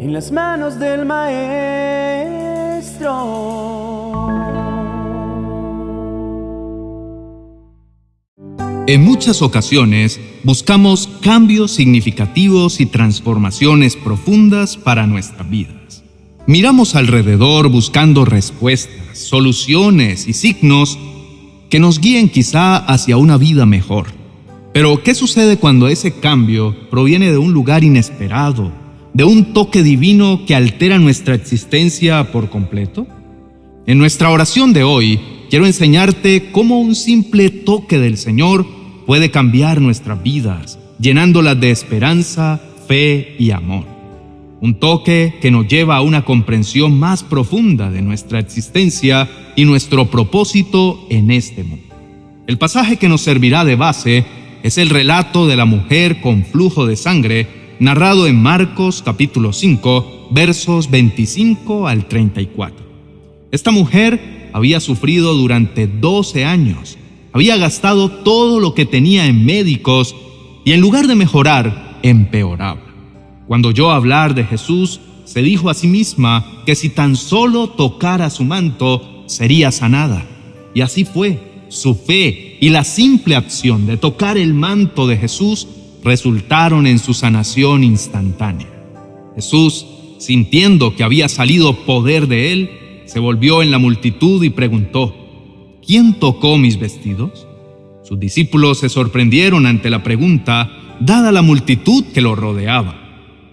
en las manos del Maestro. En muchas ocasiones buscamos cambios significativos y transformaciones profundas para nuestras vidas. Miramos alrededor buscando respuestas, soluciones y signos que nos guíen quizá hacia una vida mejor. Pero, ¿qué sucede cuando ese cambio proviene de un lugar inesperado, de un toque divino que altera nuestra existencia por completo? En nuestra oración de hoy, quiero enseñarte cómo un simple toque del Señor puede cambiar nuestras vidas, llenándolas de esperanza, fe y amor. Un toque que nos lleva a una comprensión más profunda de nuestra existencia y nuestro propósito en este mundo. El pasaje que nos servirá de base es el relato de la mujer con flujo de sangre, narrado en Marcos capítulo 5, versos 25 al 34. Esta mujer había sufrido durante 12 años, había gastado todo lo que tenía en médicos y en lugar de mejorar, empeoraba. Cuando oyó hablar de Jesús, se dijo a sí misma que si tan solo tocara su manto, sería sanada. Y así fue. Su fe y la simple acción de tocar el manto de Jesús resultaron en su sanación instantánea. Jesús, sintiendo que había salido poder de él, se volvió en la multitud y preguntó, ¿quién tocó mis vestidos? Sus discípulos se sorprendieron ante la pregunta, dada la multitud que lo rodeaba.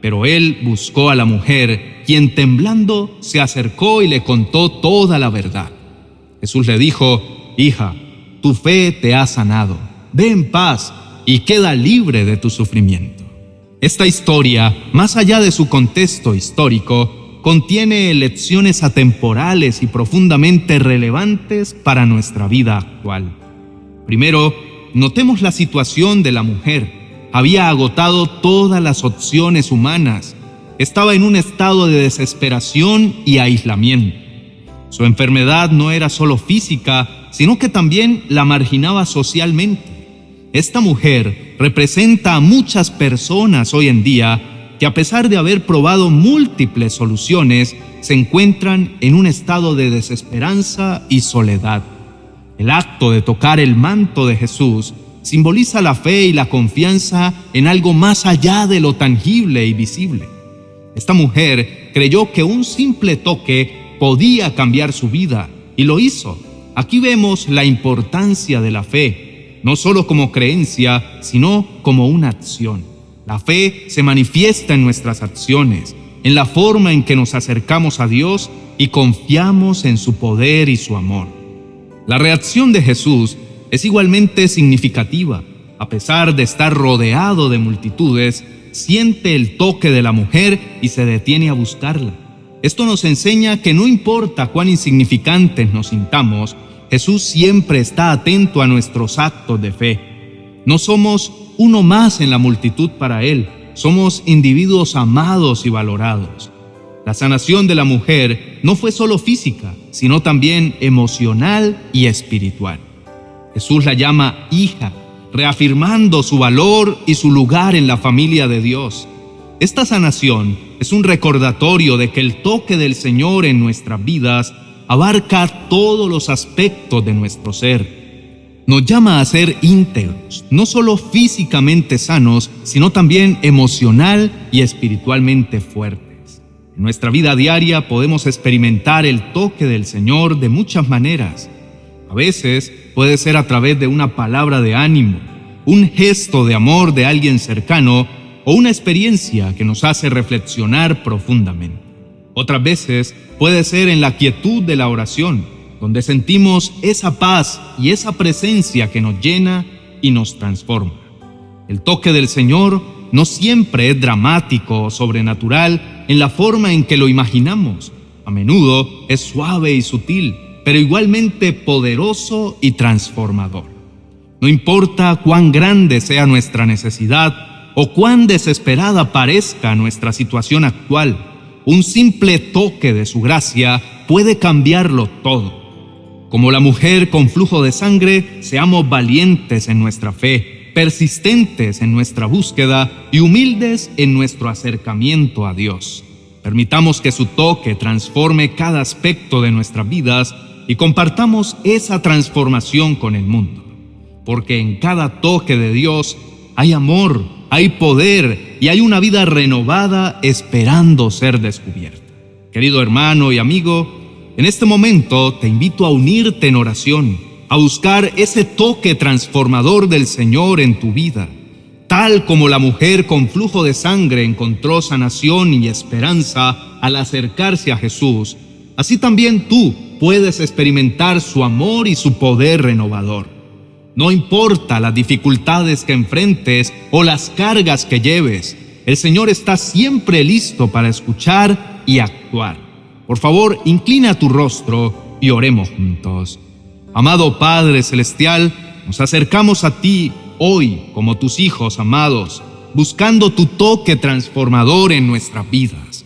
Pero él buscó a la mujer, quien temblando se acercó y le contó toda la verdad. Jesús le dijo, Hija, tu fe te ha sanado. Ve en paz y queda libre de tu sufrimiento. Esta historia, más allá de su contexto histórico, contiene lecciones atemporales y profundamente relevantes para nuestra vida actual. Primero, notemos la situación de la mujer. Había agotado todas las opciones humanas. Estaba en un estado de desesperación y aislamiento. Su enfermedad no era solo física, sino que también la marginaba socialmente. Esta mujer representa a muchas personas hoy en día que a pesar de haber probado múltiples soluciones, se encuentran en un estado de desesperanza y soledad. El acto de tocar el manto de Jesús simboliza la fe y la confianza en algo más allá de lo tangible y visible. Esta mujer creyó que un simple toque podía cambiar su vida y lo hizo. Aquí vemos la importancia de la fe, no solo como creencia, sino como una acción. La fe se manifiesta en nuestras acciones, en la forma en que nos acercamos a Dios y confiamos en su poder y su amor. La reacción de Jesús es igualmente significativa. A pesar de estar rodeado de multitudes, siente el toque de la mujer y se detiene a buscarla. Esto nos enseña que no importa cuán insignificantes nos sintamos, Jesús siempre está atento a nuestros actos de fe. No somos uno más en la multitud para Él, somos individuos amados y valorados. La sanación de la mujer no fue solo física, sino también emocional y espiritual. Jesús la llama hija, reafirmando su valor y su lugar en la familia de Dios. Esta sanación es un recordatorio de que el toque del Señor en nuestras vidas abarca todos los aspectos de nuestro ser. Nos llama a ser íntegros, no solo físicamente sanos, sino también emocional y espiritualmente fuertes. En nuestra vida diaria podemos experimentar el toque del Señor de muchas maneras. A veces puede ser a través de una palabra de ánimo, un gesto de amor de alguien cercano o una experiencia que nos hace reflexionar profundamente. Otras veces puede ser en la quietud de la oración, donde sentimos esa paz y esa presencia que nos llena y nos transforma. El toque del Señor no siempre es dramático o sobrenatural en la forma en que lo imaginamos. A menudo es suave y sutil, pero igualmente poderoso y transformador. No importa cuán grande sea nuestra necesidad, o cuán desesperada parezca nuestra situación actual, un simple toque de su gracia puede cambiarlo todo. Como la mujer con flujo de sangre, seamos valientes en nuestra fe, persistentes en nuestra búsqueda y humildes en nuestro acercamiento a Dios. Permitamos que su toque transforme cada aspecto de nuestras vidas y compartamos esa transformación con el mundo. Porque en cada toque de Dios hay amor, hay poder y hay una vida renovada esperando ser descubierta. Querido hermano y amigo, en este momento te invito a unirte en oración, a buscar ese toque transformador del Señor en tu vida Tal como la mujer con flujo de sangre encontró sanación y esperanza al acercarse a Jesús, así también tú puedes experimentar su amor y su poder renovador. No importa las dificultades que enfrentes o las cargas que lleves, el Señor está siempre listo para escuchar y actuar. Por favor, inclina tu rostro y oremos juntos. Amado Padre Celestial, nos acercamos a ti hoy como tus hijos amados, buscando tu toque transformador en nuestras vidas.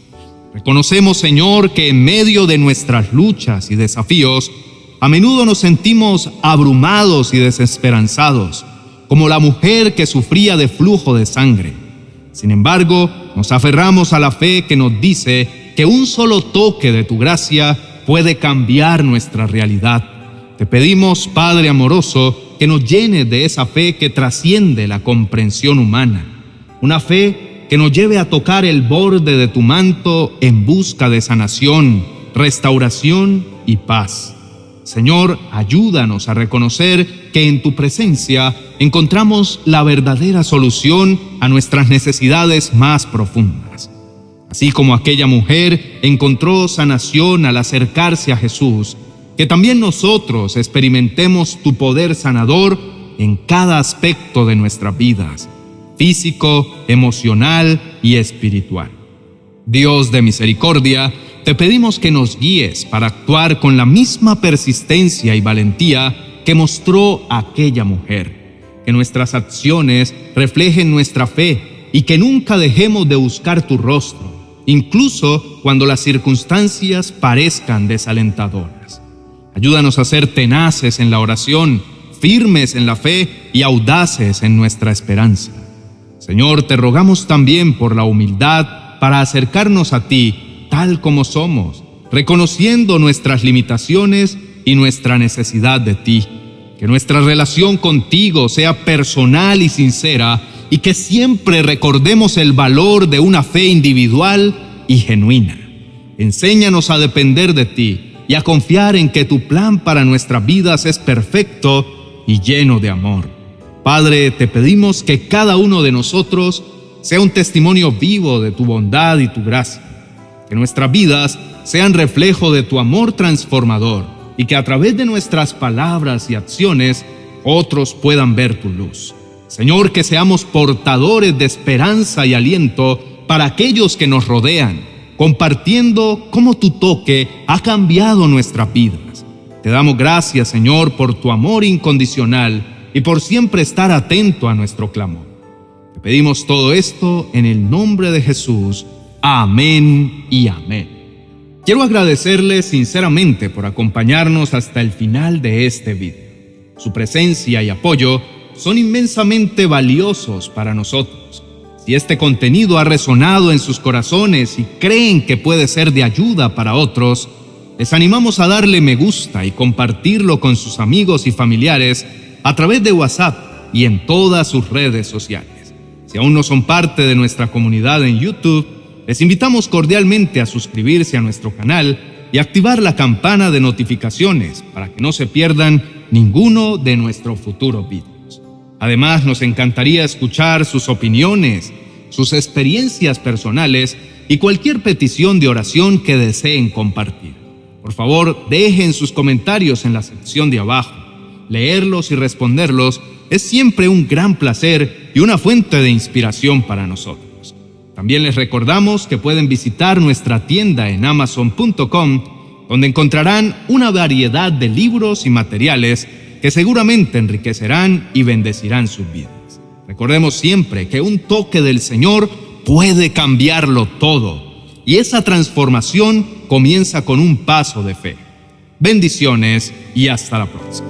Reconocemos, Señor, que en medio de nuestras luchas y desafíos, a menudo nos sentimos abrumados y desesperanzados, como la mujer que sufría de flujo de sangre. Sin embargo, nos aferramos a la fe que nos dice que un solo toque de tu gracia puede cambiar nuestra realidad. Te pedimos, Padre amoroso, que nos llene de esa fe que trasciende la comprensión humana. Una fe que nos lleve a tocar el borde de tu manto en busca de sanación, restauración y paz. Señor, ayúdanos a reconocer que en tu presencia encontramos la verdadera solución a nuestras necesidades más profundas. Así como aquella mujer encontró sanación al acercarse a Jesús, que también nosotros experimentemos tu poder sanador en cada aspecto de nuestras vidas, físico, emocional y espiritual. Dios de misericordia, te pedimos que nos guíes para actuar con la misma persistencia y valentía que mostró aquella mujer, que nuestras acciones reflejen nuestra fe y que nunca dejemos de buscar tu rostro, incluso cuando las circunstancias parezcan desalentadoras. Ayúdanos a ser tenaces en la oración, firmes en la fe y audaces en nuestra esperanza. Señor, te rogamos también por la humildad para acercarnos a ti tal como somos, reconociendo nuestras limitaciones y nuestra necesidad de ti. Que nuestra relación contigo sea personal y sincera y que siempre recordemos el valor de una fe individual y genuina. Enséñanos a depender de ti y a confiar en que tu plan para nuestras vidas es perfecto y lleno de amor. Padre, te pedimos que cada uno de nosotros sea un testimonio vivo de tu bondad y tu gracia, que nuestras vidas sean reflejo de tu amor transformador y que a través de nuestras palabras y acciones otros puedan ver tu luz. Señor, que seamos portadores de esperanza y aliento para aquellos que nos rodean compartiendo cómo tu toque ha cambiado nuestras vidas. Te damos gracias, Señor, por tu amor incondicional y por siempre estar atento a nuestro clamor. Pedimos todo esto en el nombre de Jesús. Amén y amén. Quiero agradecerle sinceramente por acompañarnos hasta el final de este video. Su presencia y apoyo son inmensamente valiosos para nosotros si este contenido ha resonado en sus corazones y creen que puede ser de ayuda para otros, les animamos a darle me gusta y compartirlo con sus amigos y familiares a través de WhatsApp y en todas sus redes sociales. Si aún no son parte de nuestra comunidad en YouTube, les invitamos cordialmente a suscribirse a nuestro canal y activar la campana de notificaciones para que no se pierdan ninguno de nuestros futuros videos. Además, nos encantaría escuchar sus opiniones, sus experiencias personales y cualquier petición de oración que deseen compartir. Por favor, dejen sus comentarios en la sección de abajo. Leerlos y responderlos es siempre un gran placer y una fuente de inspiración para nosotros. También les recordamos que pueden visitar nuestra tienda en amazon.com, donde encontrarán una variedad de libros y materiales que seguramente enriquecerán y bendecirán sus vidas. Recordemos siempre que un toque del Señor puede cambiarlo todo y esa transformación comienza con un paso de fe. Bendiciones y hasta la próxima.